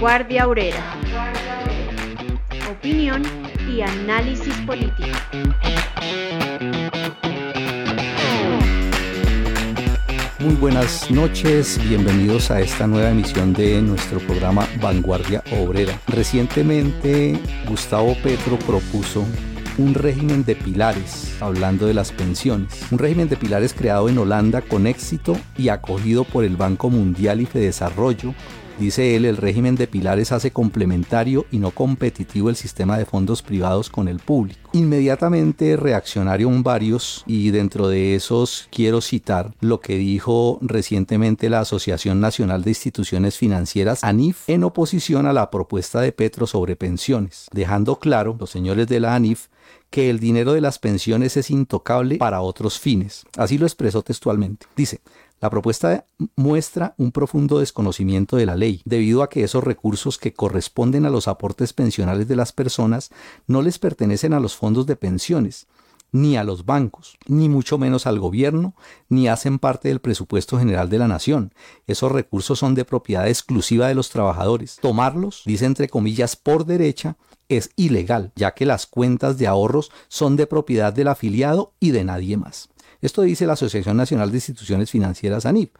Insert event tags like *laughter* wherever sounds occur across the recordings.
Vanguardia Obrera. Opinión y análisis político. Muy buenas noches, bienvenidos a esta nueva emisión de nuestro programa Vanguardia Obrera. Recientemente Gustavo Petro propuso un régimen de pilares, hablando de las pensiones. Un régimen de pilares creado en Holanda con éxito y acogido por el Banco Mundial y Desarrollo Dice él, el régimen de pilares hace complementario y no competitivo el sistema de fondos privados con el público. Inmediatamente reaccionaron varios y dentro de esos quiero citar lo que dijo recientemente la Asociación Nacional de Instituciones Financieras, ANIF, en oposición a la propuesta de Petro sobre pensiones, dejando claro los señores de la ANIF que el dinero de las pensiones es intocable para otros fines. Así lo expresó textualmente. Dice, la propuesta muestra un profundo desconocimiento de la ley, debido a que esos recursos que corresponden a los aportes pensionales de las personas no les pertenecen a los fondos de pensiones, ni a los bancos, ni mucho menos al gobierno, ni hacen parte del presupuesto general de la nación. Esos recursos son de propiedad exclusiva de los trabajadores. Tomarlos, dice entre comillas, por derecha, es ilegal, ya que las cuentas de ahorros son de propiedad del afiliado y de nadie más. Esto dice la Asociación Nacional de Instituciones Financieras ANIF.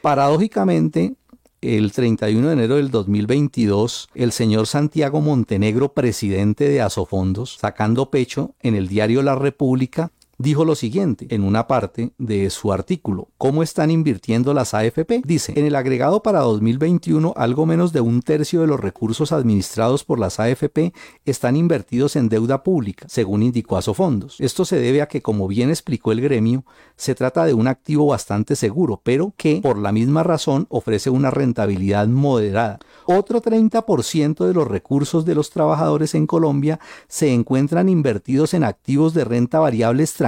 Paradójicamente, el 31 de enero del 2022, el señor Santiago Montenegro, presidente de Asofondos, sacando pecho en el diario La República, dijo lo siguiente en una parte de su artículo. ¿Cómo están invirtiendo las AFP? Dice, en el agregado para 2021, algo menos de un tercio de los recursos administrados por las AFP están invertidos en deuda pública, según indicó Asofondos. Esto se debe a que, como bien explicó el gremio, se trata de un activo bastante seguro, pero que, por la misma razón, ofrece una rentabilidad moderada. Otro 30% de los recursos de los trabajadores en Colombia se encuentran invertidos en activos de renta variable extranjera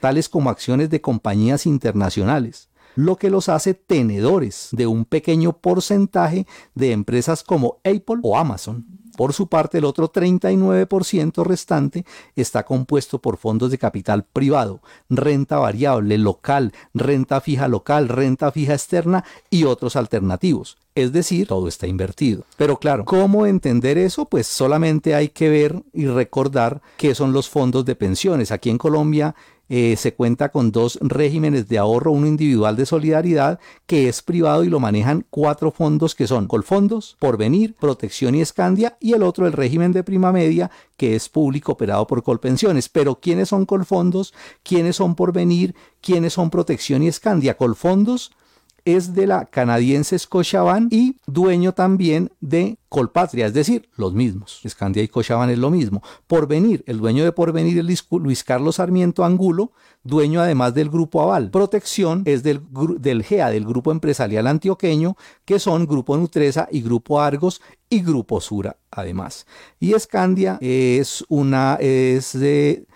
tales como acciones de compañías internacionales, lo que los hace tenedores de un pequeño porcentaje de empresas como Apple o Amazon. Por su parte, el otro 39% restante está compuesto por fondos de capital privado, renta variable local, renta fija local, renta fija externa y otros alternativos. Es decir, todo está invertido. Pero claro, ¿cómo entender eso? Pues solamente hay que ver y recordar qué son los fondos de pensiones. Aquí en Colombia eh, se cuenta con dos regímenes de ahorro, uno individual de solidaridad que es privado y lo manejan cuatro fondos que son Colfondos, Porvenir, Protección y Escandia y el otro el régimen de prima media que es público operado por Colpensiones. Pero ¿quiénes son Colfondos? ¿Quiénes son Porvenir? ¿Quiénes son Protección y Escandia? Colfondos es de la canadiense Scotiabank y dueño también de Colpatria, es decir, los mismos. Scandia y Scotiabank es lo mismo. Porvenir, el dueño de Porvenir es Luis Carlos Sarmiento Angulo, dueño además del Grupo Aval. Protección es del, del GEA, del Grupo Empresarial Antioqueño, que son Grupo Nutresa y Grupo Argos y Grupo Sura además. Y Scandia es una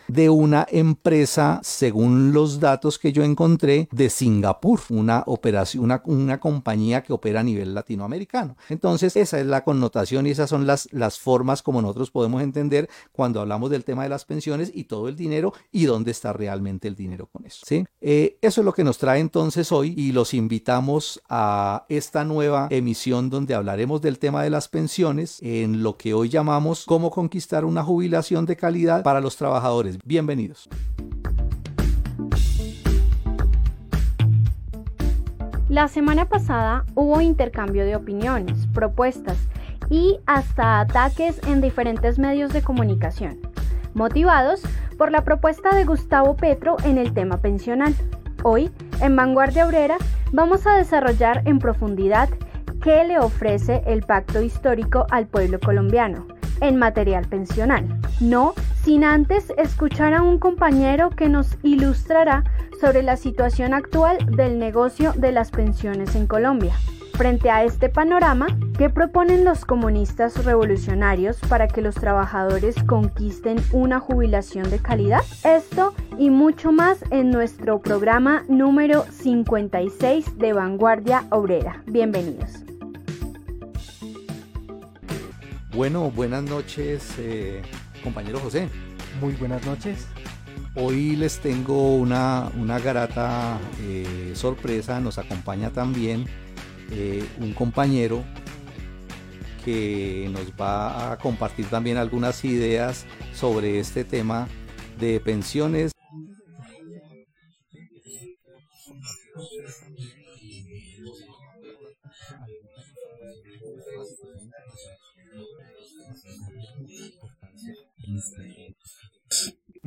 de una empresa, según los datos que yo encontré, de Singapur, una operación, una, una compañía que opera a nivel latinoamericano. Entonces, esa es la connotación y esas son las, las formas como nosotros podemos entender cuando hablamos del tema de las pensiones y todo el dinero y dónde está realmente el dinero con eso. Eh, eso es lo que nos trae entonces hoy y los invitamos a esta nueva emisión donde hablaremos del tema de las pensiones en lo que hoy llamamos cómo conquistar una jubilación de calidad para los trabajadores Bienvenidos. La semana pasada hubo intercambio de opiniones, propuestas y hasta ataques en diferentes medios de comunicación, motivados por la propuesta de Gustavo Petro en el tema pensional. Hoy, en Vanguardia Obrera, vamos a desarrollar en profundidad qué le ofrece el pacto histórico al pueblo colombiano en material pensional. No sin antes escuchar a un compañero que nos ilustrará sobre la situación actual del negocio de las pensiones en Colombia. Frente a este panorama, ¿qué proponen los comunistas revolucionarios para que los trabajadores conquisten una jubilación de calidad? Esto y mucho más en nuestro programa número 56 de Vanguardia Obrera. Bienvenidos. Bueno, buenas noches, eh, compañero José. Muy buenas noches. Hoy les tengo una, una grata eh, sorpresa. Nos acompaña también eh, un compañero que nos va a compartir también algunas ideas sobre este tema de pensiones.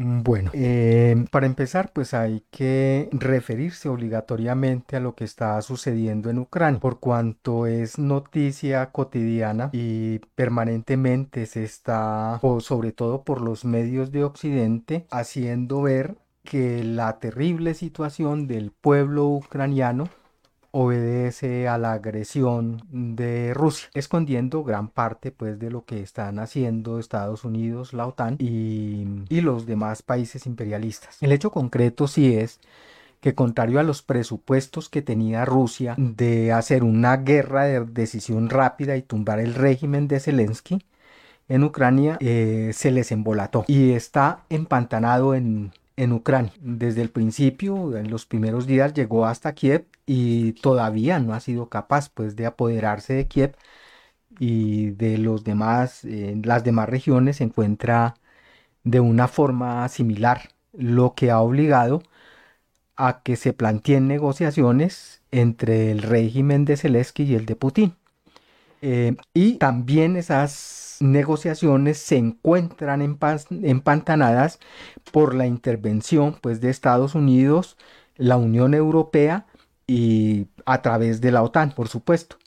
Bueno, eh, para empezar, pues hay que referirse obligatoriamente a lo que está sucediendo en Ucrania, por cuanto es noticia cotidiana y permanentemente se está, o sobre todo por los medios de Occidente, haciendo ver que la terrible situación del pueblo ucraniano obedece a la agresión de Rusia, escondiendo gran parte pues de lo que están haciendo Estados Unidos, la OTAN y, y los demás países imperialistas. El hecho concreto sí es que contrario a los presupuestos que tenía Rusia de hacer una guerra de decisión rápida y tumbar el régimen de Zelensky, en Ucrania eh, se les embolató y está empantanado en, en Ucrania. Desde el principio, en los primeros días, llegó hasta Kiev y todavía no ha sido capaz pues de apoderarse de Kiev y de los demás, eh, las demás regiones se encuentra de una forma similar, lo que ha obligado a que se planteen negociaciones entre el régimen de Zelensky y el de Putin. Eh, y también esas negociaciones se encuentran empantanadas por la intervención pues, de Estados Unidos, la Unión Europea y a través de la OTAN, por supuesto.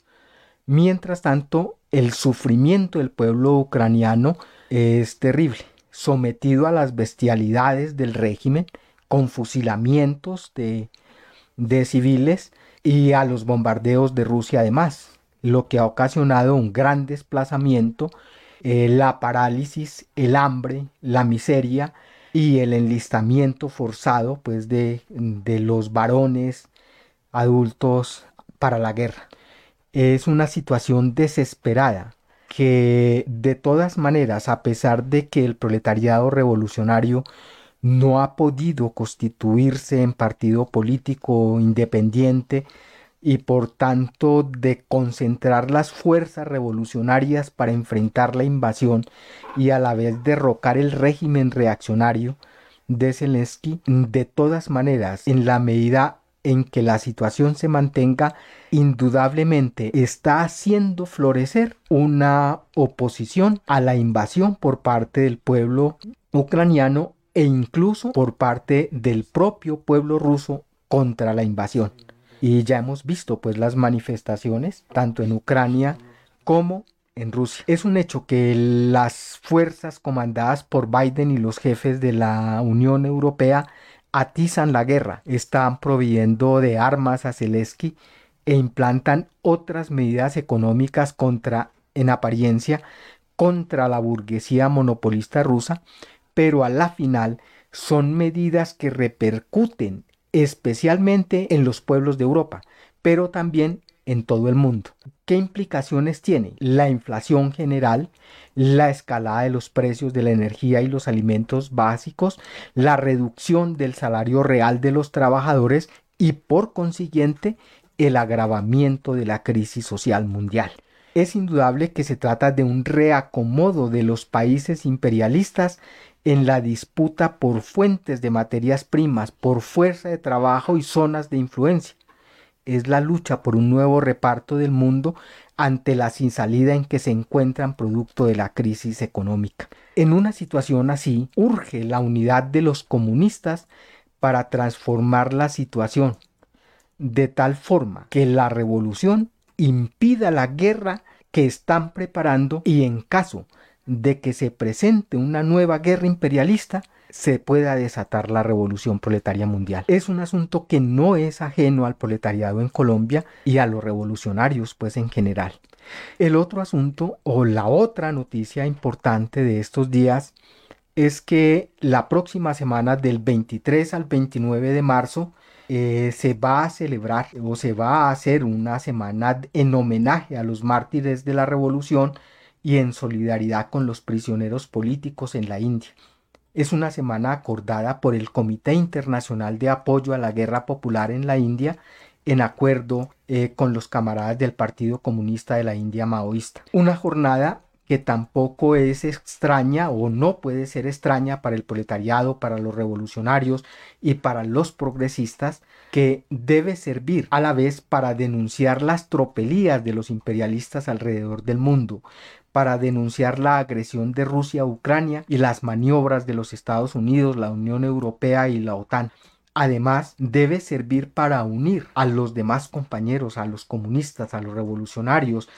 Mientras tanto, el sufrimiento del pueblo ucraniano es terrible, sometido a las bestialidades del régimen, con fusilamientos de, de civiles y a los bombardeos de Rusia además lo que ha ocasionado un gran desplazamiento, eh, la parálisis, el hambre, la miseria y el enlistamiento forzado pues, de, de los varones adultos para la guerra. Es una situación desesperada que de todas maneras, a pesar de que el proletariado revolucionario no ha podido constituirse en partido político independiente, y por tanto de concentrar las fuerzas revolucionarias para enfrentar la invasión y a la vez derrocar el régimen reaccionario de Zelensky, de todas maneras, en la medida en que la situación se mantenga, indudablemente está haciendo florecer una oposición a la invasión por parte del pueblo ucraniano e incluso por parte del propio pueblo ruso contra la invasión. Y ya hemos visto pues las manifestaciones tanto en Ucrania como en Rusia. Es un hecho que las fuerzas comandadas por Biden y los jefes de la Unión Europea atizan la guerra, están proveyendo de armas a Zelensky e implantan otras medidas económicas contra, en apariencia, contra la burguesía monopolista rusa, pero a la final son medidas que repercuten especialmente en los pueblos de Europa, pero también en todo el mundo. ¿Qué implicaciones tiene? La inflación general, la escalada de los precios de la energía y los alimentos básicos, la reducción del salario real de los trabajadores y por consiguiente el agravamiento de la crisis social mundial. Es indudable que se trata de un reacomodo de los países imperialistas en la disputa por fuentes de materias primas, por fuerza de trabajo y zonas de influencia. Es la lucha por un nuevo reparto del mundo ante la sin salida en que se encuentran producto de la crisis económica. En una situación así, urge la unidad de los comunistas para transformar la situación, de tal forma que la revolución impida la guerra que están preparando y en caso de que se presente una nueva guerra imperialista, se pueda desatar la revolución proletaria mundial. Es un asunto que no es ajeno al proletariado en Colombia y a los revolucionarios pues en general. El otro asunto o la otra noticia importante de estos días es que la próxima semana del 23 al 29 de marzo eh, se va a celebrar o se va a hacer una semana en homenaje a los mártires de la revolución y en solidaridad con los prisioneros políticos en la India. Es una semana acordada por el Comité Internacional de Apoyo a la Guerra Popular en la India en acuerdo eh, con los camaradas del Partido Comunista de la India Maoísta. Una jornada que tampoco es extraña o no puede ser extraña para el proletariado, para los revolucionarios y para los progresistas, que debe servir a la vez para denunciar las tropelías de los imperialistas alrededor del mundo, para denunciar la agresión de Rusia a Ucrania y las maniobras de los Estados Unidos, la Unión Europea y la OTAN. Además, debe servir para unir a los demás compañeros, a los comunistas, a los revolucionarios,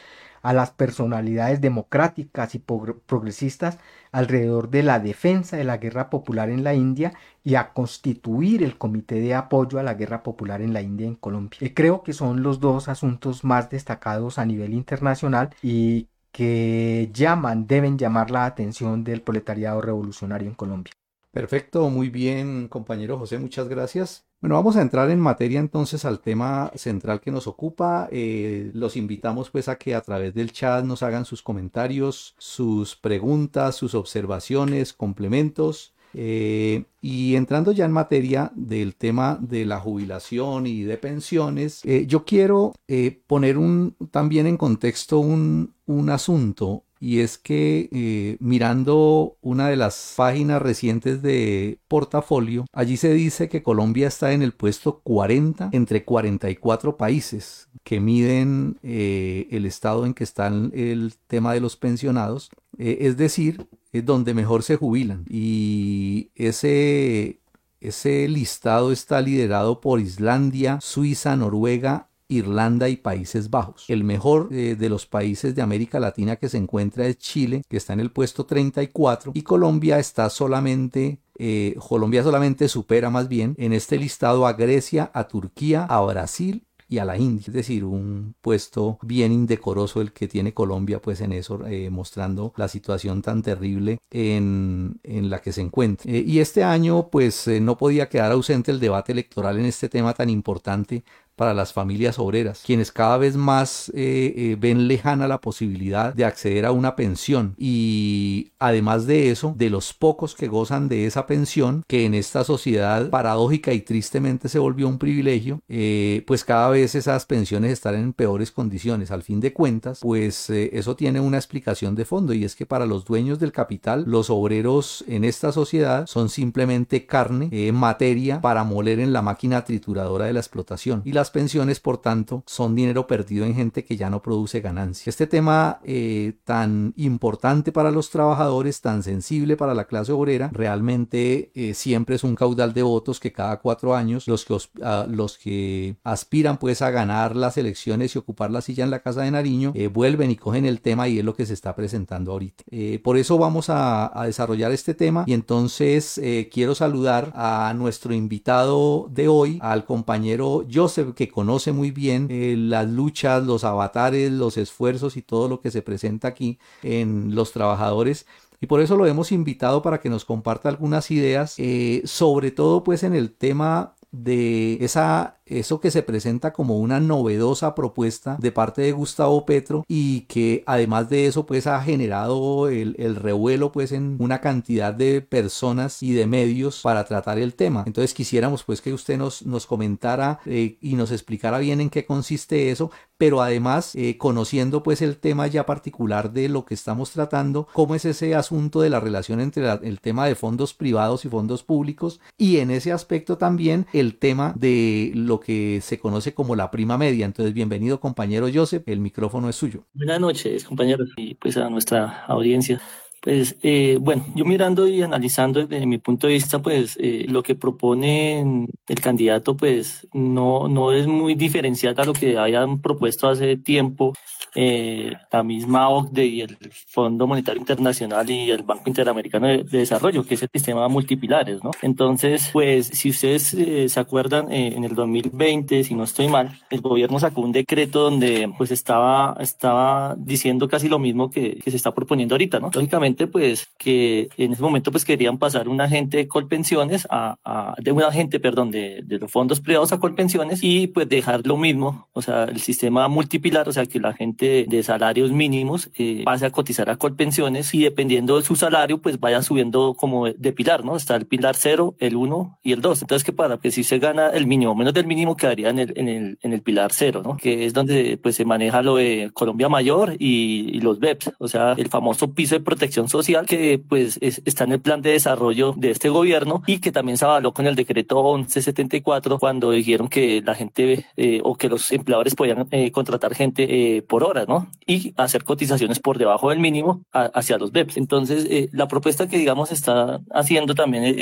a las personalidades democráticas y progresistas alrededor de la defensa de la guerra popular en la India y a constituir el comité de apoyo a la guerra popular en la India en Colombia. Y creo que son los dos asuntos más destacados a nivel internacional y que llaman, deben llamar la atención del proletariado revolucionario en Colombia. Perfecto, muy bien, compañero José, muchas gracias. Bueno, vamos a entrar en materia entonces al tema central que nos ocupa. Eh, los invitamos pues a que a través del chat nos hagan sus comentarios, sus preguntas, sus observaciones, complementos. Eh, y entrando ya en materia del tema de la jubilación y de pensiones, eh, yo quiero eh, poner un, también en contexto un, un asunto y es que mirando una de las páginas recientes de portafolio, allí se dice que Colombia está en el puesto 40 entre 44 países que miden el estado en que está el tema de los pensionados, es decir, es donde mejor se jubilan. Y ese, ese listado está liderado por Islandia, Suiza, Noruega, Irlanda y Países Bajos. El mejor eh, de los países de América Latina que se encuentra es Chile, que está en el puesto 34, y Colombia está solamente eh, Colombia solamente supera más bien en este listado a Grecia, a Turquía, a Brasil y a la India. Es decir, un puesto bien indecoroso el que tiene Colombia pues en eso, eh, mostrando la situación tan terrible en, en la que se encuentra. Eh, y este año pues eh, no podía quedar ausente el debate electoral en este tema tan importante para las familias obreras, quienes cada vez más eh, eh, ven lejana la posibilidad de acceder a una pensión y además de eso, de los pocos que gozan de esa pensión, que en esta sociedad paradójica y tristemente se volvió un privilegio, eh, pues cada vez esas pensiones están en peores condiciones. Al fin de cuentas, pues eso tiene una explicación de fondo y es que para los dueños del capital, los obreros en esta sociedad son simplemente carne, materia para moler en la máquina trituradora de la explotación y las pensiones, por tanto, son dinero perdido en gente que ya no produce ganancia. Este tema eh, tan importante para los trabajadores, tan sensible para la clase obrera, realmente eh, siempre es un caudal de votos que cada cuatro años los que, ah, los que aspiran pues a ganar las elecciones y ocupar la silla en la Casa de Nariño eh, vuelven y cogen el tema y es lo que se está presentando ahorita. por eso vamos a, a, desarrollar este tema y entonces quiero saludar a nuestro invitado de hoy, al compañero Joseph que conoce muy bien eh, las luchas, los avatares, los esfuerzos y todo lo que se presenta aquí en los trabajadores. Y por eso lo hemos invitado para que nos comparta algunas ideas, eh, sobre todo pues en el tema de esa eso que se presenta como una novedosa propuesta de parte de Gustavo Petro y que además de eso pues ha generado el, revuelo pues en una cantidad de personas y de medios para tratar el tema. Entonces quisiéramos pues que usted nos, nos comentara eh, y nos explicara bien en qué consiste eso, pero además eh, conociendo pues el tema ya particular de lo que estamos tratando, cómo es ese asunto de la relación entre el tema de fondos privados y fondos públicos y en ese aspecto también el tema de lo que se conoce como la prima media. Entonces, bienvenido compañero Joseph, el micrófono es suyo. Buenas noches compañeros y pues a nuestra audiencia. Pues eh, bueno, yo mirando y analizando desde mi punto de vista, pues eh, lo que propone el candidato, pues no, no es muy diferencial a lo que hayan propuesto hace tiempo eh, la misma OCDE y el Fondo Monetario Internacional y el Banco Interamericano de, Desarrollo, que es el sistema multipilares, ¿no? Entonces, pues, si ustedes eh, se acuerdan, en el 2020, si no estoy mal, el gobierno sacó un decreto donde, pues, estaba, estaba diciendo casi lo mismo que se está proponiendo ahorita, ¿no? Lógicamente, pues, que en ese momento, pues, querían pasar un agente de Colpensiones a, de un agente, perdón, de, de los fondos privados a Colpensiones y, pues, dejar lo mismo, o sea, el sistema multipilar, o sea, que la gente de, salarios mínimos eh, pase a cotizar a Colpensiones y dependiendo de su salario, pues vaya subiendo como de pilar, ¿no? Está el pilar 0, el 1 y el 2. Entonces, ¿qué pasa? Que si se gana el mínimo, menos del mínimo quedaría en el, en el, en el pilar 0, ¿no? Que es donde pues se maneja lo de Colombia Mayor y, los BEPS, o sea, el famoso piso de protección social que pues está en el plan de desarrollo de este gobierno y que también se avaló con el decreto 1174 cuando dijeron que la gente eh, o que los empleadores podían eh, contratar gente eh, por hora ¿no? Y hacer cotizaciones por debajo del mínimo hacia los BEPS. Entonces, eh, la propuesta que, digamos, está haciendo también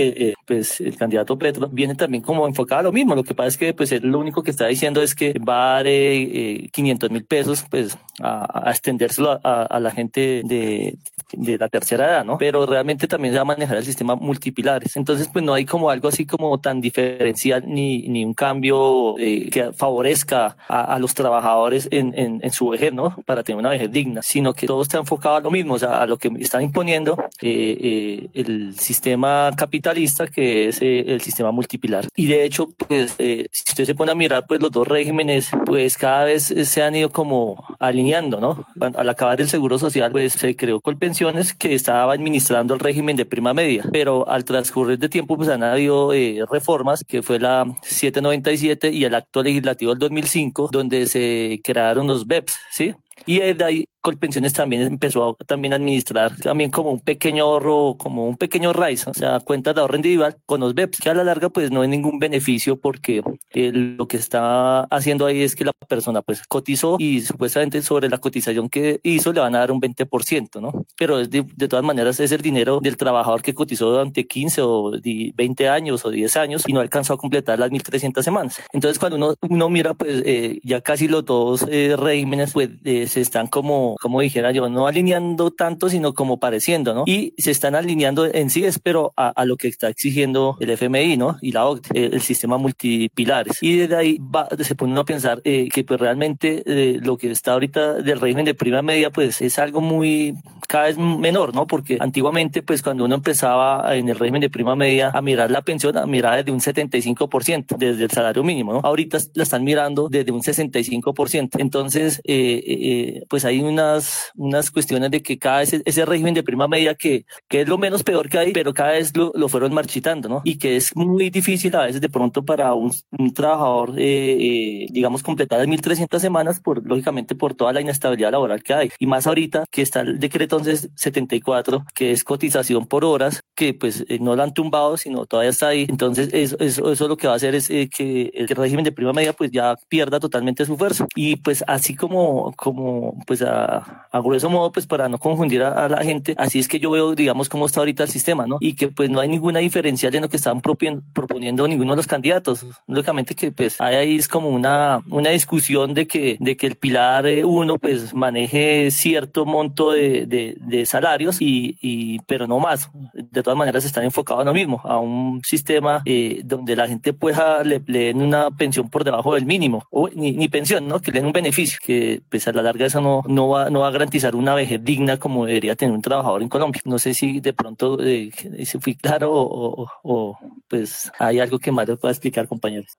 pues, el candidato Petro viene también como enfocada a lo mismo. Lo que pasa es que, pues, él lo único que está diciendo es que va a dar 500 mil pesos, pues, a, a extendérselo a, a, la gente de, de la tercera edad, ¿no? Pero realmente también se va a manejar el sistema multipilares. Entonces, pues, no hay como algo así como tan diferencial ni, ni un cambio que favorezca a, los trabajadores en, en, su vejez, ¿no? Para tener una vejez digna, sino que todo está enfocado a lo mismo, o sea, a lo que están imponiendo eh, eh, el sistema capitalista, que es eh, el sistema multipilar. Y de hecho, pues, si usted se pone a mirar, pues los dos regímenes, pues cada vez se han ido como alineando, ¿no? Al acabar el Seguro Social, pues se creó Colpensiones que estaba administrando el régimen de prima media, pero al transcurrir de tiempo, pues han habido reformas, que fue la 797 y el acto legislativo del 2005, donde se crearon los BEPS, ¿sí? Y de ahí Colpensiones también empezó a también administrar también como un pequeño ahorro, como un pequeño RAIS, o sea, cuentas de ahorro individual con los BEPS, que a la larga pues no hay ningún beneficio porque eh, lo que está haciendo ahí es que la persona pues cotizó y supuestamente sobre la cotización que hizo le van a dar un 20%, ¿no? Pero de, de todas maneras es el dinero del trabajador que cotizó durante 15 o 20 años o 10 años y no alcanzó a completar las 1.300 semanas. Entonces cuando uno, uno mira pues eh, ya casi los dos eh, regímenes pues se están como como, dijera yo, no alineando tanto, sino como pareciendo, ¿no? Y se están alineando en sí, es pero a, lo que está exigiendo el FMI, ¿no? Y la OCDE, el, sistema multipilares. Y desde ahí se pone uno a pensar eh, que pues realmente eh, lo que está ahorita del régimen de prima media, pues es algo muy, cada vez menor, ¿no? Porque antiguamente, pues cuando uno empezaba en el régimen de prima media a mirar la pensión, a mirar desde un 75%, desde el salario mínimo, ¿no? Ahorita la están mirando desde un 65%. Entonces, eh, pues hay una unas, cuestiones de que cada vez ese régimen de prima media que, que es lo menos peor que hay, pero cada vez lo, lo fueron marchitando, ¿no? Y que es muy difícil a veces de pronto para un, un trabajador, eh, eh, digamos, completar las 1.300 semanas, por, lógicamente por toda la inestabilidad laboral que hay. Y más ahorita que está el decreto 1174, que es cotización por horas, que pues eh, no lo han tumbado, sino todavía está ahí. Entonces, eso, eso, eso lo que va a hacer es que el régimen de prima media pues ya pierda totalmente su fuerza. Y pues así como, como pues a a, grueso modo, pues para no confundir a, la gente, así es que yo veo, digamos, cómo está ahorita el sistema, ¿no? Y que pues no hay ninguna diferencia en lo que están proponiendo ninguno de los candidatos. Lógicamente que pues hay ahí es como una, una discusión de que, de que el pilar uno pues maneje cierto monto de, de, salarios y, y, pero no más. De todas maneras están enfocados en lo mismo, a un sistema eh, donde la gente pueda le, den una pensión por debajo del mínimo, o ni, ni pensión, ¿no? Que le den un beneficio, que pues a la eso no, no va no va a garantizar una vejez digna como debería tener un trabajador en Colombia. No sé si de pronto eh, se fui claro o, o, pues hay algo que les pueda explicar, compañeros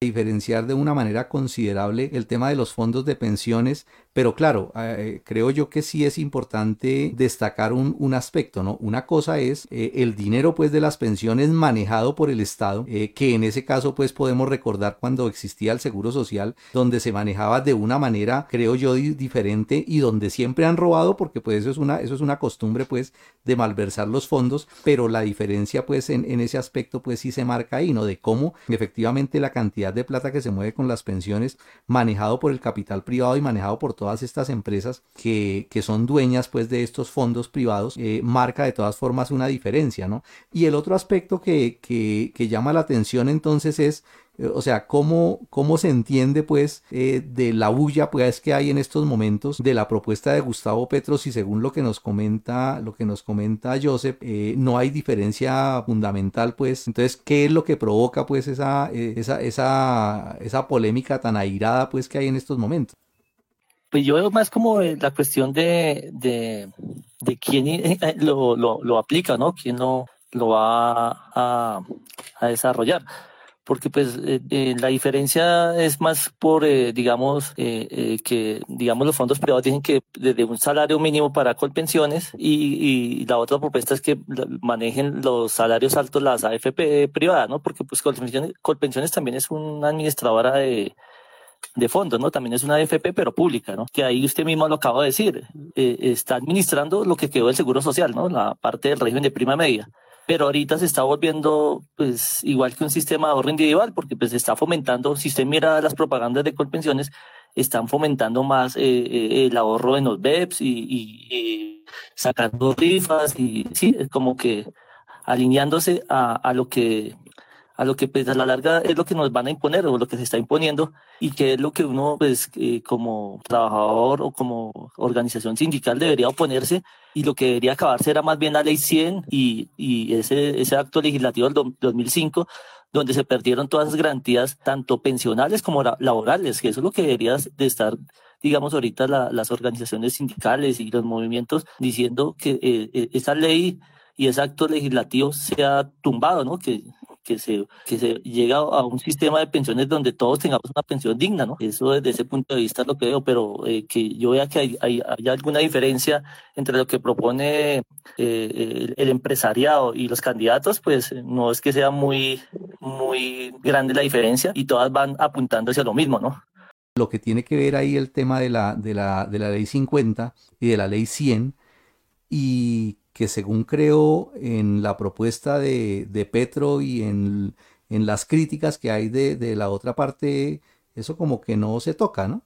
diferenciar de una manera considerable el tema de los fondos de pensiones, pero claro, eh, creo yo que sí es importante destacar un, un aspecto, ¿no? Una cosa es eh, el dinero pues de las pensiones manejado por el Estado, eh, que en ese caso pues podemos recordar cuando existía el Seguro Social, donde se manejaba de una manera, creo yo, diferente y donde siempre han robado, porque pues eso es una, eso es una costumbre pues de malversar los fondos, pero la diferencia pues en, en ese aspecto pues sí se marca ahí, ¿no? De cómo efectivamente la cantidad de plata que se mueve con las pensiones manejado por el capital privado y manejado por toda todas estas empresas que, que son dueñas pues de estos fondos privados, eh, marca de todas formas una diferencia, ¿no? Y el otro aspecto que, que, llama la atención entonces es eh, o sea, ¿cómo, cómo se entiende pues eh, de la bulla pues que hay en estos momentos de la propuesta de Gustavo Petro si según lo que nos comenta, lo que nos comenta Joseph, eh, no hay diferencia fundamental pues, entonces, ¿qué es lo que provoca pues esa, esa, esa, esa polémica tan airada pues que hay en estos momentos? Pues yo veo más como la cuestión de, de, quién lo, lo, lo aplica, ¿no? ¿Quién lo, lo va a, a desarrollar? porque pues eh, eh, la diferencia es más por, eh, digamos, que digamos los fondos privados dicen que desde un salario mínimo para colpensiones y, y la otra propuesta es que manejen los salarios altos las AFP privadas, ¿no? Porque pues Colpensiones, Colpensiones también es una administradora de, de fondos, ¿no? También es una AFP, pero pública, ¿no? Que ahí usted mismo lo acaba de decir, está administrando lo que quedó del Seguro Social, ¿no? La parte del régimen de prima media pero ahorita se está volviendo pues igual que un sistema de ahorro individual porque pues está fomentando, si usted mira las propagandas de Colpensiones, están fomentando más eh, eh, el ahorro en los BEPS y, sacando rifas y sí, como que alineándose a lo que a lo que pues a la larga es lo que nos van a imponer o lo que se está imponiendo y que es lo que uno pues eh, como trabajador o como organización sindical debería oponerse y lo que debería acabarse era más bien la ley 100 y, y ese, ese acto legislativo del 2005 donde se perdieron todas las garantías tanto pensionales como laborales, que eso es lo que debería de estar digamos, ahorita las organizaciones sindicales y los movimientos diciendo que eh, eh, esa ley y ese acto legislativo se ha tumbado, ¿no? Que, que se, que se llega a un sistema de pensiones donde todos tengamos una pensión digna, ¿no? Eso desde ese punto de vista es lo que veo, pero eh, que yo vea que hay, hay, alguna diferencia entre lo que propone eh, el, empresariado y los candidatos, pues no es que sea muy, muy grande la diferencia y todas van apuntando hacia lo mismo, ¿no? Lo que tiene que ver ahí el tema de la, de la, de la ley 50 y de la ley 100 y que según creo en la propuesta de, de Petro y en, en, las críticas que hay de, de, la otra parte, eso como que no se toca, ¿no?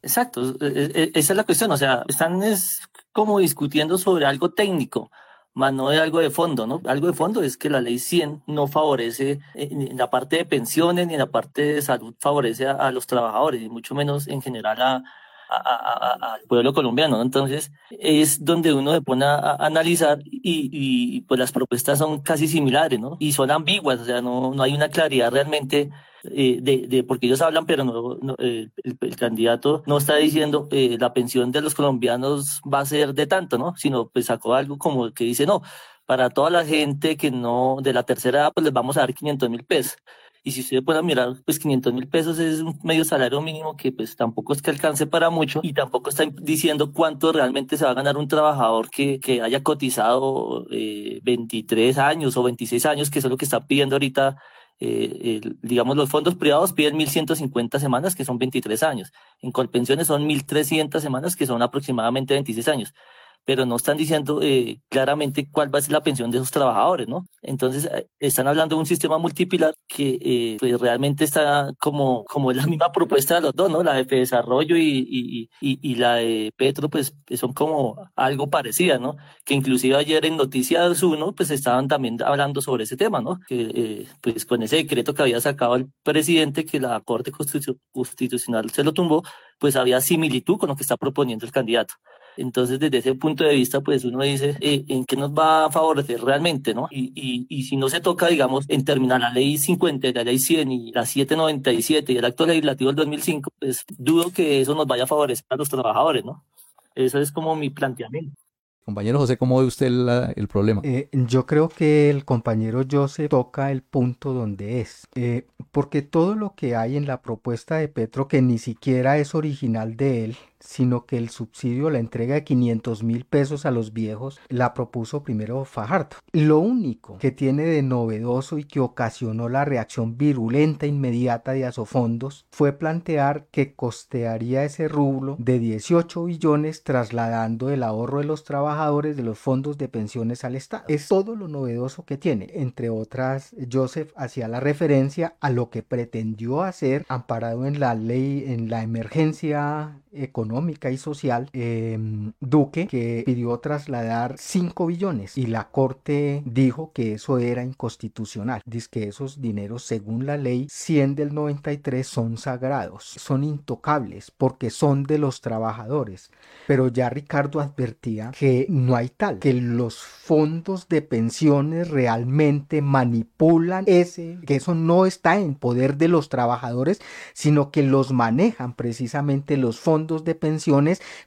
Exacto, e, e, e, esa es la cuestión, o sea, están es como discutiendo sobre algo técnico, más no de algo de fondo, ¿no? Algo de fondo es que la ley 100 no favorece en la parte de pensiones ni en la parte de salud favorece a, a los trabajadores, y mucho menos en general a, al pueblo colombiano. Entonces es donde uno se pone a, analizar y, y, pues las propuestas son casi similares, ¿no? Y son ambiguas, o sea, no, no hay una claridad realmente eh, de, de, porque ellos hablan, pero no, eh, el, candidato no está diciendo eh, la pensión de los colombianos va a ser de tanto, ¿no? Sino pues sacó algo como que dice, no, para toda la gente que no, de la tercera edad, pues les vamos a dar 500 mil pesos. Y si usted puede mirar, pues 500 mil pesos es un medio salario mínimo que pues tampoco es que alcance para mucho y tampoco está diciendo cuánto realmente se va a ganar un trabajador que, que haya cotizado eh, 23 años o 26 años, que es lo que está pidiendo ahorita eh, digamos, los fondos privados piden 1.150 semanas, que son 23 años. En Colpensiones son 1.300 semanas, que son aproximadamente 26 años pero no están diciendo eh, claramente cuál va a ser la pensión de esos trabajadores, ¿no? Entonces, eh, están hablando de un sistema multipilar que eh, pues realmente está como, como la misma propuesta de los dos, ¿no? La de Desarrollo y, y, y, y la de Petro, pues son como algo parecidas, ¿no? Que inclusive ayer en Noticias 1, pues estaban también hablando sobre ese tema, ¿no? Que eh, pues con ese decreto que había sacado el presidente, que la Corte Constitucional se lo tumbó, pues había similitud con lo que está proponiendo el candidato. Entonces, desde ese punto de vista, pues uno dice eh, en qué nos va a favorecer realmente, ¿no? Y, y, y si no se toca, digamos, en terminar la ley 50, la ley 100 y la 797 y el acto legislativo del 2005, pues dudo que eso nos vaya a favorecer a los trabajadores, ¿no? Eso es como mi planteamiento. Compañero José, ¿cómo ve usted el problema? Eh, yo creo que el compañero José toca el punto donde es, eh, porque todo lo que hay en la propuesta de Petro, que ni siquiera es original de él, sino que el subsidio, la entrega de 500 mil pesos a los viejos, la propuso primero Fajardo. Lo único que tiene de novedoso y que ocasionó la reacción virulenta inmediata de Asofondos fue plantear que costearía ese rublo de 18 billones trasladando el ahorro de los trabajadores de los fondos de pensiones al Estado. Es todo lo novedoso que tiene. Entre otras, Joseph hacía la referencia a lo que pretendió hacer amparado en la ley, en la emergencia económica económica y social, em, Duque, que pidió trasladar 5 billones y la Corte dijo que eso era inconstitucional. Dice que esos dineros, según la ley 100 del 93, son sagrados, son intocables porque son de los trabajadores. Pero ya Ricardo advertía que no hay tal, que los fondos de pensiones realmente manipulan ese, que eso no está en poder de los trabajadores, sino que los manejan precisamente los fondos de pensiones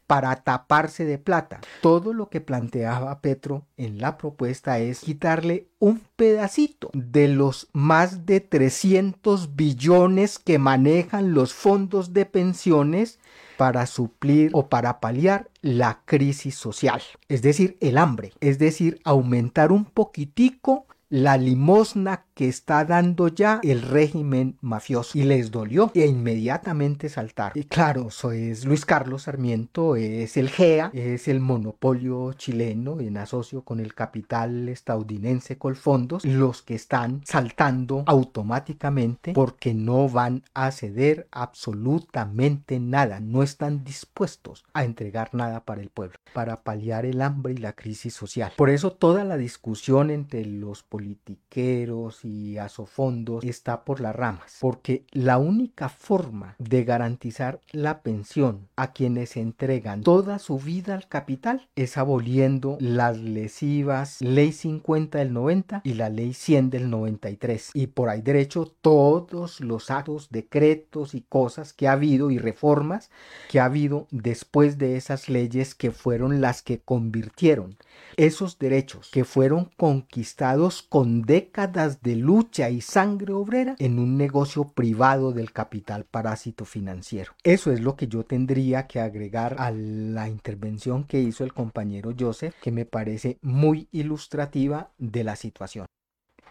para taparse de plata. Todo lo que planteaba Petro en la propuesta es quitarle un pedacito de los más de 300 billones que manejan los fondos de pensiones para suplir o para paliar la crisis social, es decir, el hambre, es decir, aumentar un poquitico la limosna que está dando ya el régimen mafioso y les dolió e inmediatamente saltaron. Y claro, eso es Luis Carlos Sarmiento, es el GEA, es el monopolio chileno en asocio con el capital estadounidense Colfondos, los que están saltando automáticamente porque no van a ceder absolutamente nada, no están dispuestos a entregar nada para el pueblo, para paliar el hambre y la crisis social. Por eso toda la discusión entre los politiqueros asofondos está por las ramas, porque la única forma de garantizar la pensión a quienes entregan toda su vida al capital es aboliendo las lesivas Ley 50 del 90 y la Ley 100 del 93. Y por ahí derecho todos los actos, decretos y cosas que ha habido y reformas que ha habido después de esas leyes que fueron las que convirtieron esos derechos que fueron conquistados con décadas de lucha y sangre obrera en un negocio privado del capital parásito financiero. Eso es lo que yo tendría que agregar a la intervención que hizo el compañero Joseph, que me parece muy ilustrativa de la situación.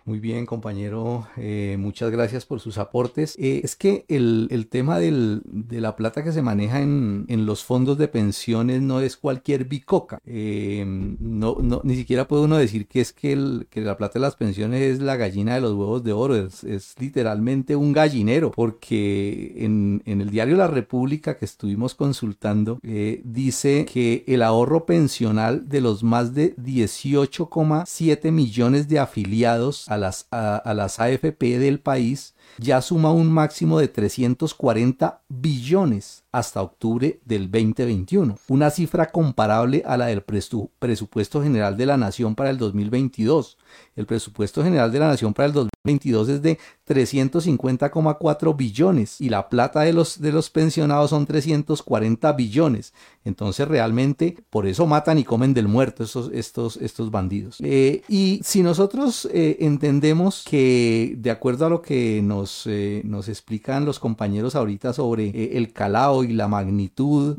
Muy bien, compañero. Eh, muchas gracias por sus aportes. Eh, es que el, tema de la plata que se maneja en, los fondos de pensiones no es cualquier bicoca. Eh, no, no, ni siquiera puede uno decir que es que, la plata de las pensiones es la gallina de los huevos de oro. Es, literalmente un gallinero. Porque en, en, el diario La República que estuvimos consultando, dice que el ahorro pensional de los más de 18,7 millones de afiliados a las, a, las AFP del país ya suma un máximo de 340 billones hasta octubre del 2021, una cifra comparable a la del presupuesto general de la Nación para el 2022. El presupuesto general de la Nación para el 2022 es de 350,4 billones y la plata de los, de los pensionados son 340 billones. Entonces realmente por eso matan y comen del muerto estos, estos, estos bandidos. Eh, y si nosotros eh, entendemos que de acuerdo a lo que nos, eh, nos explican los compañeros ahorita sobre el calao y la magnitud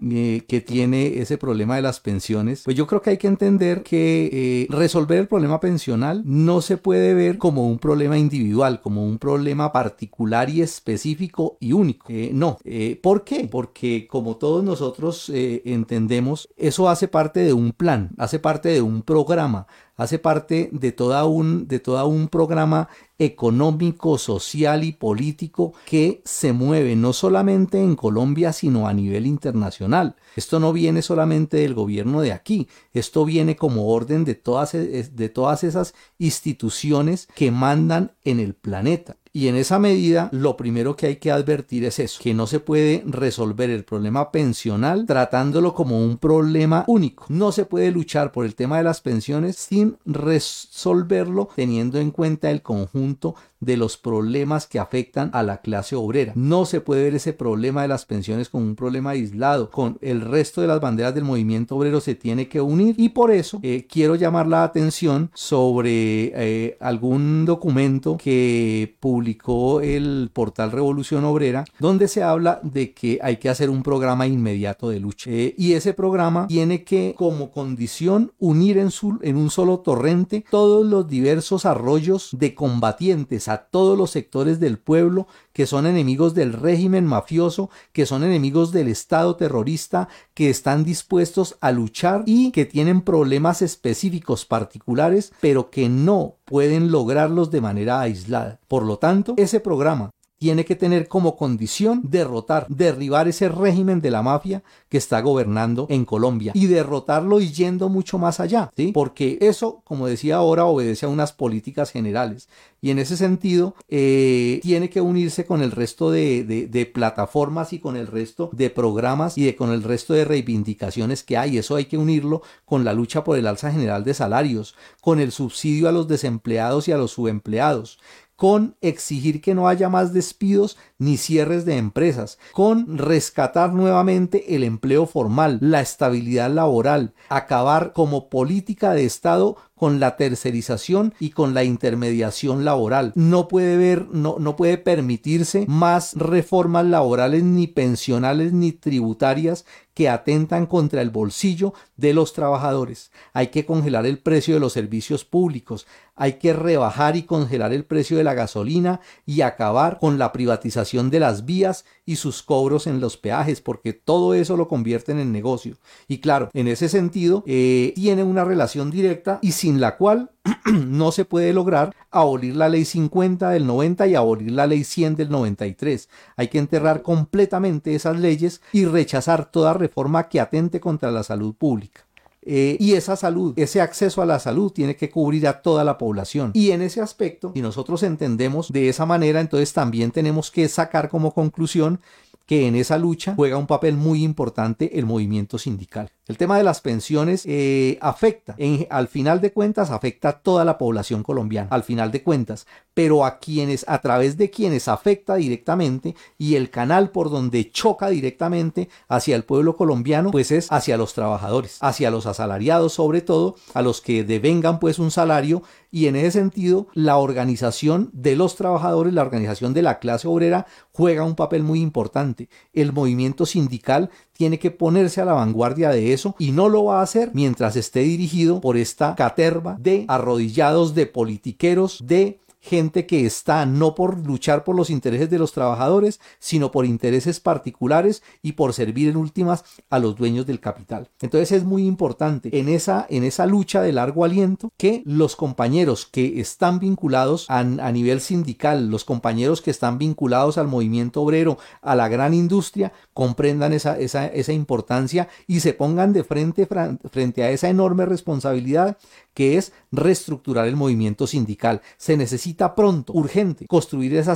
que tiene ese problema de las pensiones, pues yo creo que hay que entender que resolver el problema pensional no se puede ver como un problema individual, como un problema particular y específico y único. Eh, no. Eh, ¿Por qué? Porque como todos nosotros eh, entendemos, eso hace parte de un plan, hace parte de un programa, hace parte de toda un, de toda un programa económico, social y político que se mueve no solamente en Colombia, sino a nivel internacional. Esto no viene solamente del gobierno de aquí, esto viene como orden de todas, de todas esas instituciones que mandan en el planeta. Y en esa medida, lo primero que hay que advertir es eso, que no se puede resolver el problema pensional tratándolo como un problema único. No se puede luchar por el tema de las pensiones sin resolverlo teniendo en cuenta el conjunto de los problemas que afectan a la clase obrera. No se puede ver ese problema de las pensiones como un problema aislado. Con el resto de las banderas del movimiento obrero se tiene que unir y por eso eh, quiero llamar la atención sobre eh, algún documento que publicó el portal Revolución Obrera donde se habla de que hay que hacer un programa inmediato de lucha eh, y ese programa tiene que como condición unir en, un solo torrente todos los diversos arroyos de combatientes a todos los sectores del pueblo que son enemigos del régimen mafioso, que son enemigos del Estado terrorista, que están dispuestos a luchar y que tienen problemas específicos particulares, pero que no pueden lograrlos de manera aislada. Por lo tanto, ese programa tiene que tener como condición derrotar, derribar ese régimen de la mafia que está gobernando en Colombia y derrotarlo y yendo mucho más allá. Porque eso, como decía ahora, obedece a unas políticas generales y en ese sentido eh, tiene que unirse con el resto de, de, plataformas y con el resto de programas y de, con el resto de reivindicaciones que hay. Eso hay que unirlo con la lucha por el alza general de salarios, con el subsidio a los desempleados y a los subempleados, con exigir que no haya más despidos ni cierres de empresas, con rescatar nuevamente el empleo formal, la estabilidad laboral, acabar como política de Estado con la tercerización y con la intermediación laboral. No puede ver, no, no puede permitirse más reformas laborales ni pensionales ni tributarias que atentan contra el bolsillo de los trabajadores. Hay que congelar el precio de los servicios públicos, hay que rebajar y congelar el precio de la gasolina y acabar con la privatización de las vías y sus cobros en los peajes, porque todo eso lo convierten en negocio. Y claro, en ese sentido, eh, tiene una relación directa y sin la cual *clears throat* no se puede lograr abolir la ley 50 del 90 y abolir la ley 100 del 93. Hay que enterrar completamente esas leyes y rechazar toda reforma que atente contra la salud pública. Eh, y esa salud, ese acceso a la salud tiene que cubrir a toda la población. Y en ese aspecto, si nosotros entendemos de esa manera, entonces también tenemos que sacar como conclusión que en esa lucha juega un papel muy importante el movimiento sindical. El tema de las pensiones eh, afecta, al final de cuentas, afecta a toda la población colombiana, al final de cuentas, pero a quienes, a través de quienes afecta directamente y el canal por donde choca directamente hacia el pueblo colombiano, pues es hacia los trabajadores, hacia los asalariados sobre todo, a los que devengan pues un salario. Y en ese sentido la organización de los trabajadores, la organización de la clase obrera juega un papel muy importante. El movimiento sindical tiene que ponerse a la vanguardia de eso y no lo va a hacer mientras esté dirigido por esta caterva de arrodillados, de politiqueros, de gente que está no por luchar por los intereses de los trabajadores, sino por intereses particulares y por servir en últimas a los dueños del capital. Entonces es muy importante en esa, en esa lucha de largo aliento que los compañeros que están vinculados a, nivel sindical, los compañeros que están vinculados al movimiento obrero, a la gran industria, comprendan esa, esa, esa importancia y se pongan de frente frente a esa enorme responsabilidad que es reestructurar el movimiento sindical. Se necesita pronto, urgente, construir esa,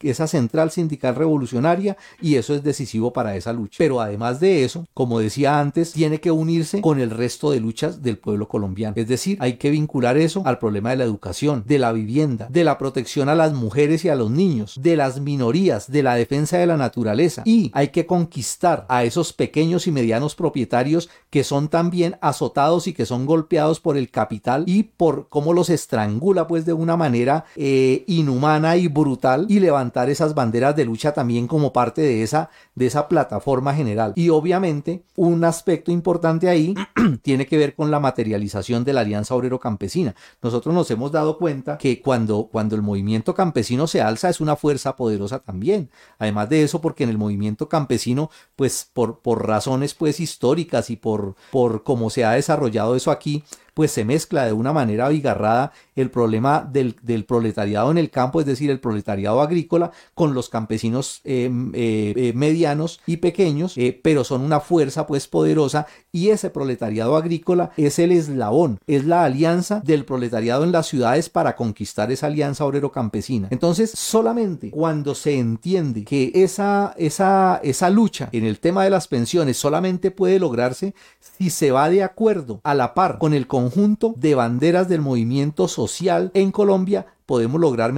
esa central sindical revolucionaria y eso es decisivo para esa lucha. Pero además de eso, como decía antes, tiene que unirse con el resto de luchas del pueblo colombiano. Es decir, hay que vincular eso al problema de la educación, de la vivienda, de la protección a las mujeres y a los niños, de las minorías, de la defensa de la naturaleza y hay que conquistar a esos pequeños y medianos propietarios que son también azotados y que son golpeados por el capital y por cómo los estrangula pues de una manera eh, inhumana y brutal y levantar esas banderas de lucha también como parte de esa, de esa plataforma general. Y obviamente un aspecto importante ahí *clears throat* tiene que ver con la materialización de la Alianza Obrero Campesina. Nosotros nos hemos dado cuenta que cuando, cuando el movimiento campesino se alza es una fuerza poderosa también. Además de eso, porque en el movimiento campesino, pues por, por razones pues históricas y por, por cómo se ha desarrollado eso aquí, pues se mezcla de una manera abigarrada el problema del, proletariado en el campo, es decir, el proletariado agrícola, con los campesinos eh, eh, eh, medianos y pequeños, pero son una fuerza pues poderosa y ese proletariado agrícola es el eslabón, es la alianza del proletariado en las ciudades para conquistar esa alianza obrero-campesina. Entonces, solamente cuando se entiende que esa, esa, esa lucha en el tema de las pensiones solamente puede lograrse si se va de acuerdo a la par con el conjunto de banderas del movimiento social en Colombia, podemos lograr,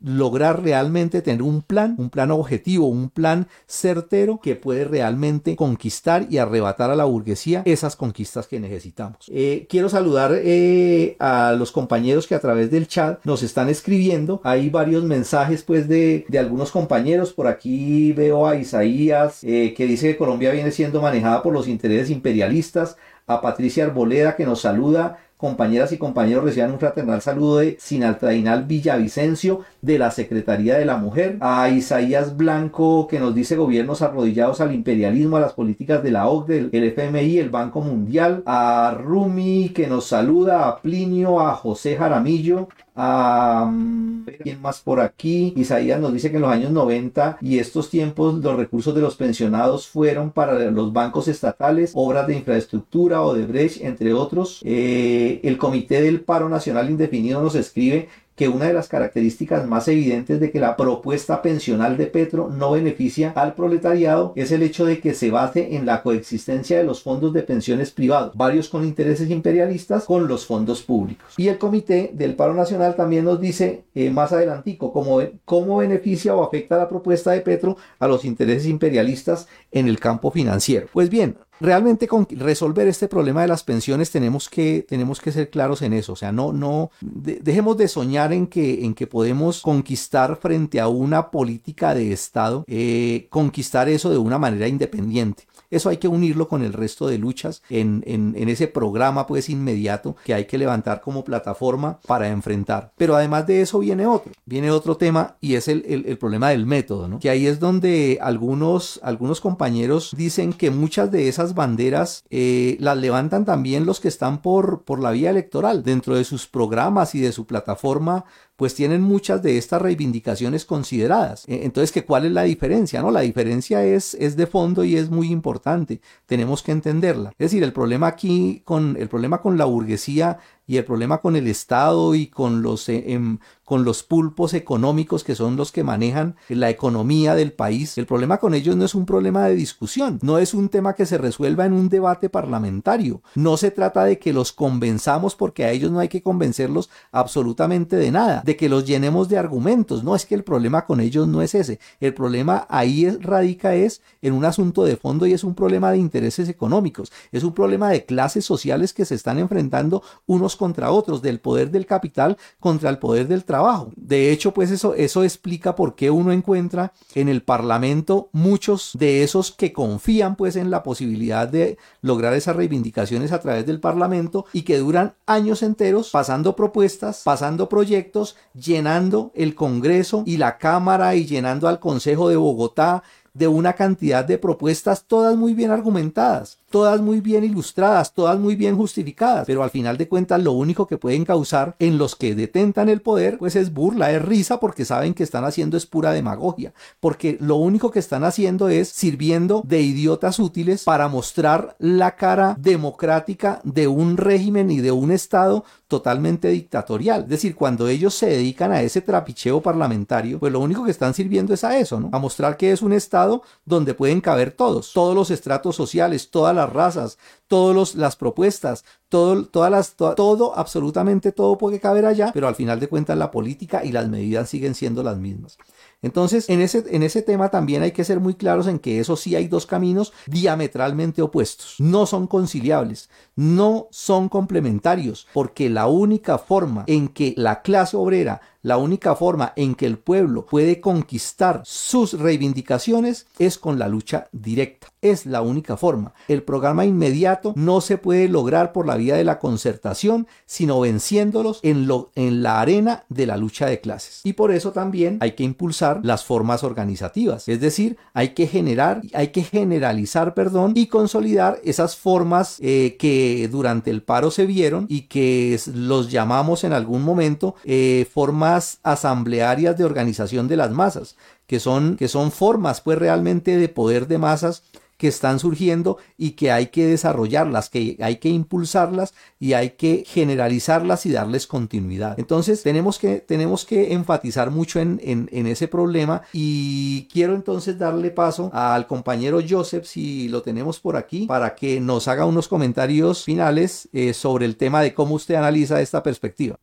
lograr realmente tener un plan, un plan objetivo, un plan certero que puede realmente conquistar y arrebatar a la burguesía esas conquistas que necesitamos. Eh, quiero saludar eh, a los compañeros que a través del chat nos están escribiendo. Hay varios mensajes pues de, de algunos compañeros. Por aquí veo a Isaías eh, que dice que Colombia viene siendo manejada por los intereses imperialistas a Patricia Arboleda que nos saluda, compañeras y compañeros reciban un fraternal saludo de Sinaltrainal Villavicencio de la Secretaría de la Mujer, a Isaías Blanco que nos dice gobiernos arrodillados al imperialismo, a las políticas de la OCDE, el FMI, el Banco Mundial, a Rumi que nos saluda, a Plinio, a José Jaramillo, ¿Quién más por aquí? Isaías nos dice que en los años 90 y estos tiempos los recursos de los pensionados fueron para los bancos estatales, obras de infraestructura o de Brecht, entre otros. Eh, el Comité del Paro Nacional Indefinido nos escribe que una de las características más evidentes de que la propuesta pensional de Petro no beneficia al proletariado es el hecho de que se base en la coexistencia de los fondos de pensiones privados, varios con intereses imperialistas, con los fondos públicos. Y el Comité del Paro Nacional también nos dice eh, más adelantico cómo, cómo beneficia o afecta la propuesta de Petro a los intereses imperialistas en el campo financiero. Pues bien, realmente con resolver este problema de las pensiones tenemos que, tenemos que ser claros en eso. O sea, no, no, dejemos de soñar en que, en que podemos conquistar frente a una política de Estado, eh, conquistar eso de una manera independiente. Eso hay que unirlo con el resto de luchas en, en, ese programa pues inmediato que hay que levantar como plataforma para enfrentar. Pero además de eso viene otro, viene otro tema y es el, el, problema del método, ¿no? Que ahí es donde algunos, algunos compañeros dicen que muchas de esas banderas eh, las levantan también los que están por, por la vía electoral dentro de sus programas y de su plataforma pues tienen muchas de estas reivindicaciones consideradas. E, entonces, ¿cuál es la diferencia? No, la diferencia es, es de fondo y es muy importante. Tenemos que entenderla. Es decir, el problema aquí con el problema con la burguesía y el problema con el Estado y con los, eh, em, con los pulpos económicos que son los que manejan la economía del país, el problema con ellos no es un problema de discusión, no es un tema que se resuelva en un debate parlamentario, no se trata de que los convenzamos porque a ellos no hay que convencerlos absolutamente de nada, de que los llenemos de argumentos, no es que el problema con ellos no es ese, el problema ahí radica es en un asunto de fondo y es un problema de intereses económicos, es un problema de clases sociales que se están enfrentando unos contra otros, del poder del capital contra el poder del trabajo. De hecho, pues eso, eso explica por qué uno encuentra en el Parlamento muchos de esos que confían pues en la posibilidad de lograr esas reivindicaciones a través del Parlamento y que duran años enteros pasando propuestas, pasando proyectos, llenando el Congreso y la Cámara y llenando al Consejo de Bogotá de una cantidad de propuestas todas muy bien argumentadas todas muy bien ilustradas, todas muy bien justificadas, pero al final de cuentas lo único que pueden causar en los que detentan el poder, pues es burla, es risa, porque saben que están haciendo es pura demagogia, porque lo único que están haciendo es sirviendo de idiotas útiles para mostrar la cara democrática de un régimen y de un Estado totalmente dictatorial. Es decir, cuando ellos se dedican a ese trapicheo parlamentario, pues lo único que están sirviendo es a eso, ¿no? A mostrar que es un Estado donde pueden caber todos, todos los estratos sociales, todas las razas, todas las propuestas, todo, todas las, todo, absolutamente todo puede caber allá, pero al final de cuentas la política y las medidas siguen siendo las mismas. Entonces, en ese, en ese tema también hay que ser muy claros en que eso sí hay dos caminos diametralmente opuestos. No son conciliables, no son complementarios, porque la única forma en que la clase obrera la única forma en que el pueblo puede conquistar sus reivindicaciones es con la lucha directa. Es la única forma. El programa inmediato no se puede lograr por la vía de la concertación, sino venciéndolos en, lo, en la arena de la lucha de clases. Y por eso también hay que impulsar las formas organizativas. Es decir, hay que generar, hay que generalizar, perdón, y consolidar esas formas eh, que durante el paro se vieron y que los llamamos en algún momento eh, formas asamblearias de organización de las masas, que son, que son formas pues realmente de poder de masas que están surgiendo y que hay que desarrollarlas, que hay que impulsarlas y hay que generalizarlas y darles continuidad. Entonces tenemos que, tenemos que enfatizar mucho en, en, ese problema y quiero entonces darle paso al compañero Joseph, si lo tenemos por aquí, para que nos haga unos comentarios finales eh, sobre el tema de cómo usted analiza esta perspectiva.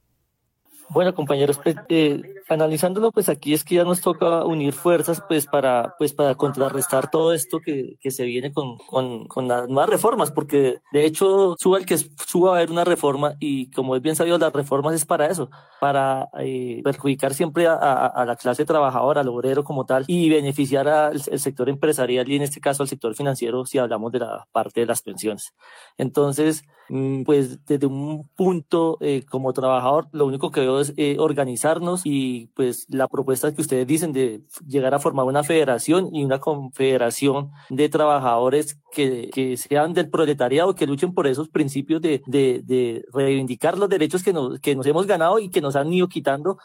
Bueno, compañeros, pues, eh, analizándolo, pues aquí es que ya nos toca unir fuerzas, pues para, pues para contrarrestar todo esto que, que se viene con, con, con, las nuevas reformas, porque de hecho suba el que suba a haber una reforma y como es bien sabido, las reformas es para eso, para eh, perjudicar siempre a, a, la clase trabajadora, al obrero como tal, y beneficiar al sector empresarial y en este caso al sector financiero si hablamos de la parte de las pensiones. Entonces, mm, pues desde un punto eh, como trabajador, lo único que veo es eh, organizarnos y pues la propuesta que ustedes dicen de llegar a formar una federación y una confederación de trabajadores que, que sean del proletariado, que luchen por esos principios de, de, reivindicar los derechos que nos, que nos hemos ganado y que nos han ido quitando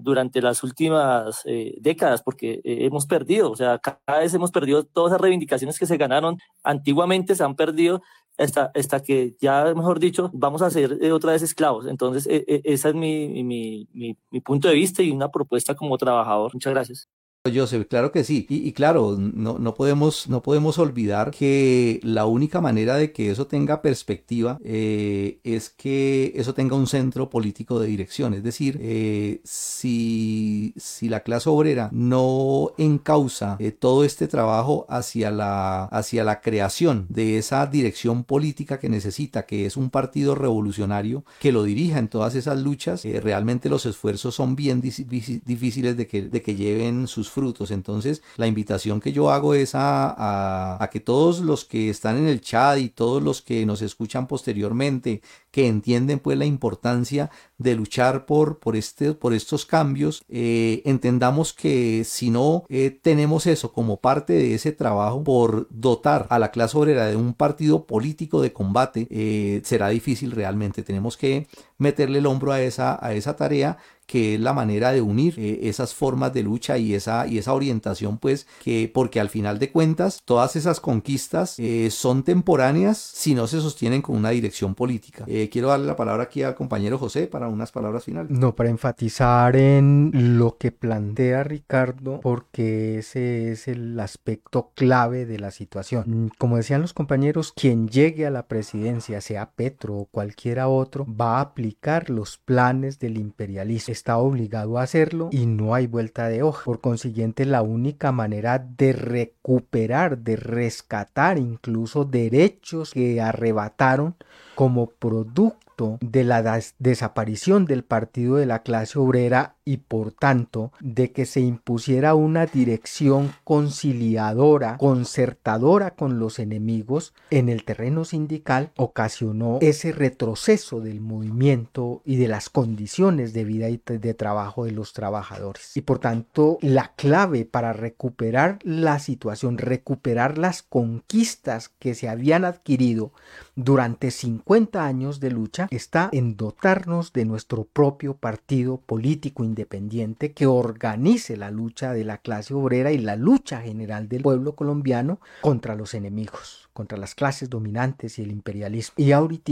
durante las últimas eh, décadas, porque eh, hemos perdido, o sea, cada vez hemos perdido todas esas reivindicaciones que se ganaron. Antiguamente, se han perdido hasta, hasta que ya, mejor dicho, vamos a ser otra vez esclavos. Entonces, ese es mi, mi, mi, mi punto de vista y una propuesta como trabajador. Muchas gracias. Joseph, claro que sí. Y, claro, no, no, podemos, no podemos olvidar que la única manera de que eso tenga perspectiva eh, es que eso tenga un centro político de dirección. Es decir, eh, si, si, la clase obrera no encausa eh, todo este trabajo hacia la, hacia la creación de esa dirección política que necesita, que es un partido revolucionario que lo dirija en todas esas luchas, realmente los esfuerzos son bien difíciles de que, de que lleven sus frutos. Entonces, la invitación que yo hago es a, a, que todos los que están en el chat y todos los que nos escuchan posteriormente, que entienden pues la importancia de luchar por, por, este, por estos cambios, eh, entendamos que si no eh, tenemos eso como parte de ese trabajo por dotar a la clase obrera de un partido político de combate, eh, será difícil realmente. Tenemos que meterle el hombro a esa, a esa tarea que es la manera de unir eh, esas formas de lucha y esa, y esa orientación, pues, que porque al final de cuentas todas esas conquistas eh, son temporáneas si no se sostienen con una dirección política. Eh, quiero darle la palabra aquí al compañero José para unas palabras finales. No, para enfatizar en lo que plantea Ricardo, porque ese es el aspecto clave de la situación. Como decían los compañeros, quien llegue a la presidencia, sea Petro o cualquiera otro, va a aplicar los planes del imperialismo está obligado a hacerlo y no hay vuelta de hoja. Por consiguiente, la única manera de recuperar, de rescatar incluso derechos que arrebataron como producto de la desaparición del partido de la clase obrera y por tanto de que se impusiera una dirección conciliadora, concertadora con los enemigos en el terreno sindical, ocasionó ese retroceso del movimiento y de las condiciones de vida y de trabajo de los trabajadores. Y por tanto, la clave para recuperar la situación, recuperar las conquistas que se habían adquirido durante 50 años de lucha, está en dotarnos de nuestro propio partido político independiente que organice la lucha de la clase obrera y la lucha general del pueblo colombiano contra los enemigos, contra las clases dominantes y el imperialismo. Y ahorita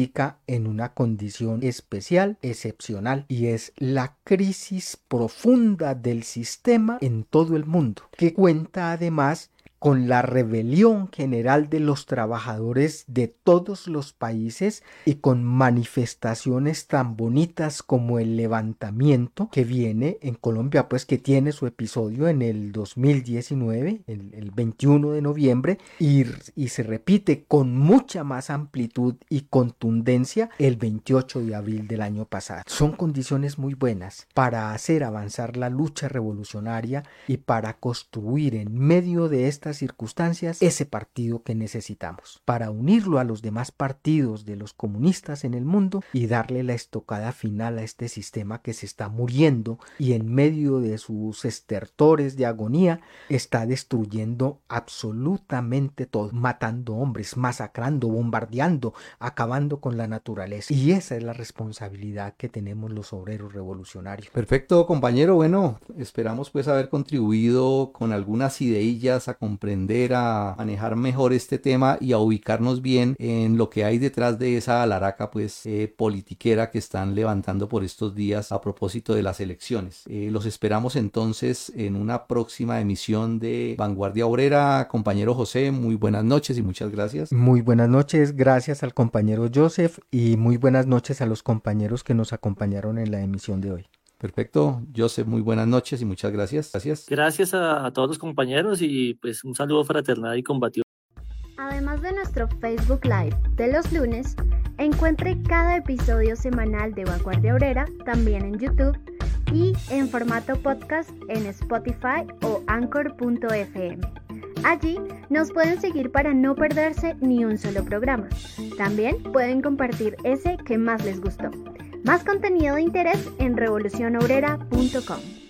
en una condición especial, excepcional, y es la crisis profunda del sistema en todo el mundo, que cuenta además con la rebelión general de los trabajadores de todos los países y con manifestaciones tan bonitas como el levantamiento que viene en Colombia, pues que tiene su episodio en el 2019, el, 21 de noviembre, y, y se repite con mucha más amplitud y contundencia el 28 de abril del año pasado. Son condiciones muy buenas para hacer avanzar la lucha revolucionaria y para construir en medio de esta circunstancias ese partido que necesitamos para unirlo a los demás partidos de los comunistas en el mundo y darle la estocada final a este sistema que se está muriendo y en medio de sus estertores de agonía está destruyendo absolutamente todo, matando hombres, masacrando, bombardeando, acabando con la naturaleza. Y esa es la responsabilidad que tenemos los obreros revolucionarios. Perfecto, compañero. Bueno, esperamos pues haber contribuido con algunas ideillas a aprender a manejar mejor este tema y a ubicarnos bien en lo que hay detrás de esa alaraca pues eh, politiquera que están levantando por estos días a propósito de las elecciones. Eh, los esperamos entonces en una próxima emisión de Vanguardia Obrera. Compañero José, muy buenas noches y muchas gracias. Muy buenas noches, gracias al compañero Joseph y muy buenas noches a los compañeros que nos acompañaron en la emisión de hoy. Perfecto. Joseph, muy buenas noches y muchas gracias. Gracias. Gracias a, todos los compañeros y pues un saludo fraternal y combativo. Además de nuestro Facebook Live de los lunes, encuentre cada episodio semanal de Vanguardia Obrera también en YouTube y en formato podcast en Spotify o anchor.fm. Allí nos pueden seguir para no perderse ni un solo programa. También pueden compartir ese que más les gustó. Más contenido de interés en revolucionobrera.com.